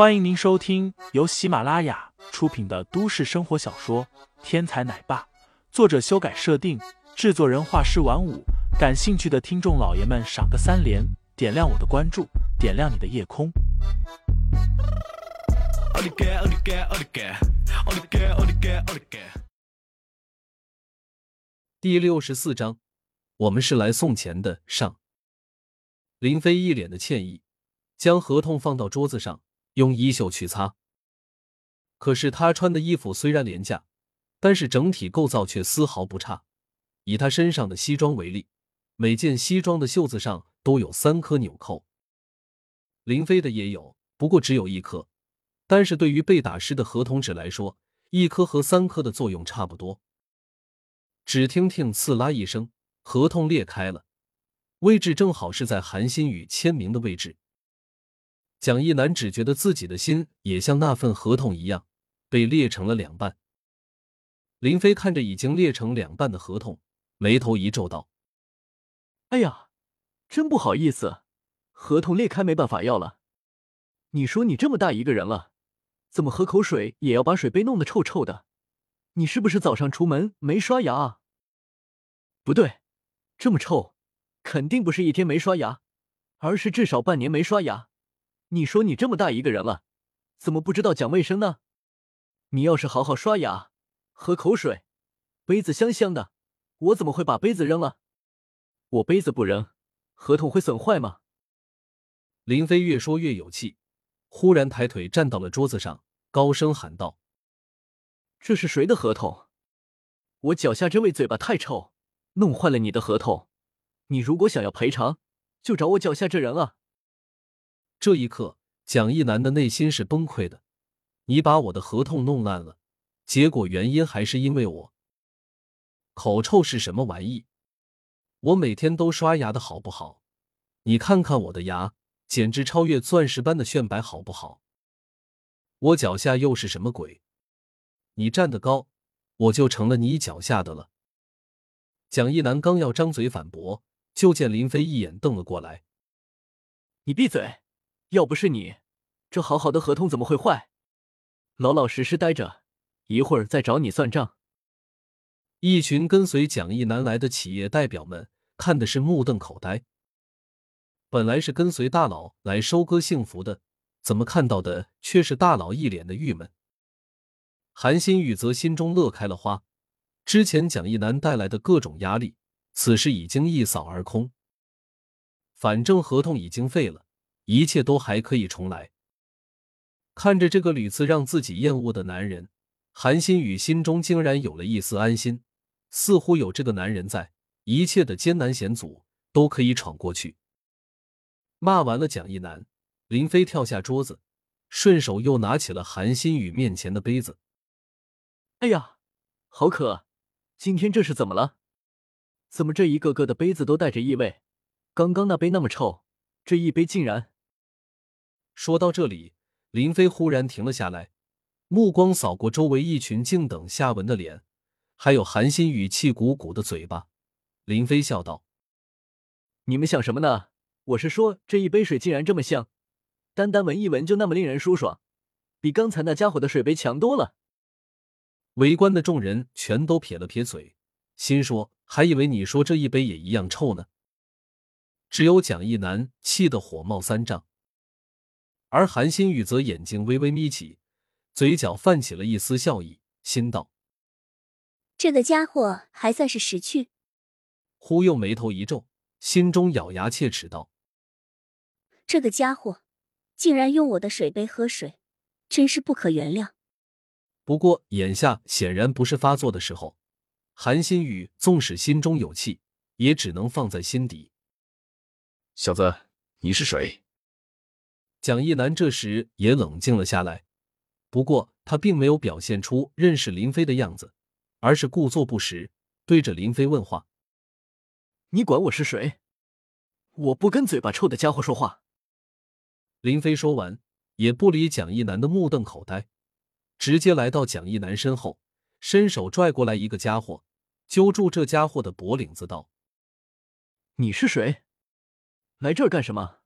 欢迎您收听由喜马拉雅出品的都市生活小说《天才奶爸》，作者修改设定，制作人画师晚舞。感兴趣的听众老爷们，赏个三连，点亮我的关注，点亮你的夜空。第六十四章，我们是来送钱的。上，林飞一脸的歉意，将合同放到桌子上。用衣袖去擦，可是他穿的衣服虽然廉价，但是整体构造却丝毫不差。以他身上的西装为例，每件西装的袖子上都有三颗纽扣。林飞的也有，不过只有一颗。但是对于被打湿的合同纸来说，一颗和三颗的作用差不多。只听听“刺啦”一声，合同裂开了，位置正好是在韩新宇签名的位置。蒋一楠只觉得自己的心也像那份合同一样被裂成了两半。林飞看着已经裂成两半的合同，眉头一皱，道：“哎呀，真不好意思，合同裂开没办法要了。你说你这么大一个人了，怎么喝口水也要把水杯弄得臭臭的？你是不是早上出门没刷牙啊？不对，这么臭，肯定不是一天没刷牙，而是至少半年没刷牙。”你说你这么大一个人了，怎么不知道讲卫生呢？你要是好好刷牙，喝口水，杯子香香的，我怎么会把杯子扔了？我杯子不扔，合同会损坏吗？林飞越说越有气，忽然抬腿站到了桌子上，高声喊道：“这是谁的合同？我脚下这位嘴巴太臭，弄坏了你的合同。你如果想要赔偿，就找我脚下这人啊！”这一刻，蒋一南的内心是崩溃的。你把我的合同弄烂了，结果原因还是因为我。口臭是什么玩意？我每天都刷牙的好不好？你看看我的牙，简直超越钻石般的炫白，好不好？我脚下又是什么鬼？你站得高，我就成了你脚下的了。蒋一南刚要张嘴反驳，就见林飞一眼瞪了过来：“你闭嘴！”要不是你，这好好的合同怎么会坏？老老实实待着，一会儿再找你算账。一群跟随蒋一南来的企业代表们看的是目瞪口呆。本来是跟随大佬来收割幸福的，怎么看到的却是大佬一脸的郁闷？韩新宇则心中乐开了花，之前蒋一南带来的各种压力，此时已经一扫而空。反正合同已经废了。一切都还可以重来。看着这个屡次让自己厌恶的男人，韩新宇心中竟然有了一丝安心，似乎有这个男人在，一切的艰难险阻都可以闯过去。骂完了蒋一南，林飞跳下桌子，顺手又拿起了韩新宇面前的杯子。哎呀，好渴！今天这是怎么了？怎么这一个个的杯子都带着异味？刚刚那杯那么臭，这一杯竟然……说到这里，林飞忽然停了下来，目光扫过周围一群静等下文的脸，还有韩新宇气鼓鼓的嘴巴。林飞笑道：“你们想什么呢？我是说，这一杯水竟然这么香，单单闻一闻就那么令人舒爽，比刚才那家伙的水杯强多了。”围观的众人全都撇了撇嘴，心说：“还以为你说这一杯也一样臭呢。”只有蒋一楠气得火冒三丈。而韩新宇则眼睛微微眯起，嘴角泛起了一丝笑意，心道：“这个家伙还算是识趣。”忽又眉头一皱，心中咬牙切齿道：“这个家伙竟然用我的水杯喝水，真是不可原谅。”不过眼下显然不是发作的时候，韩新宇纵使心中有气，也只能放在心底。小子，你是谁？蒋一楠这时也冷静了下来，不过他并没有表现出认识林飞的样子，而是故作不识，对着林飞问话：“你管我是谁？我不跟嘴巴臭的家伙说话。”林飞说完，也不理蒋一楠的目瞪口呆，直接来到蒋一楠身后，伸手拽过来一个家伙，揪住这家伙的脖领子道：“你是谁？来这儿干什么？”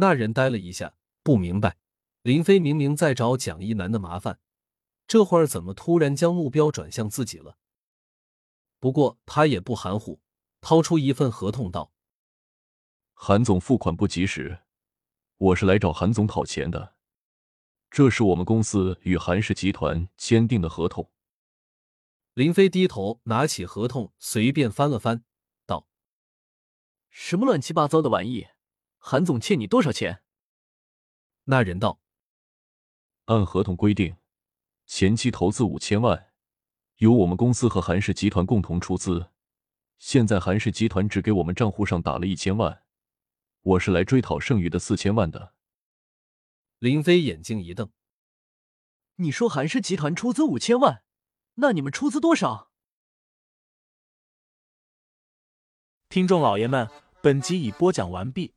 那人呆了一下，不明白，林飞明明在找蒋一楠的麻烦，这会儿怎么突然将目标转向自己了？不过他也不含糊，掏出一份合同道：“韩总付款不及时，我是来找韩总讨钱的。这是我们公司与韩氏集团签订的合同。”林飞低头拿起合同，随便翻了翻，道：“什么乱七八糟的玩意？韩总欠你多少钱？”那人道：“按合同规定，前期投资五千万。”由我们公司和韩氏集团共同出资，现在韩氏集团只给我们账户上打了一千万，我是来追讨剩余的四千万的。林飞眼睛一瞪：“你说韩氏集团出资五千万，那你们出资多少？”听众老爷们，本集已播讲完毕，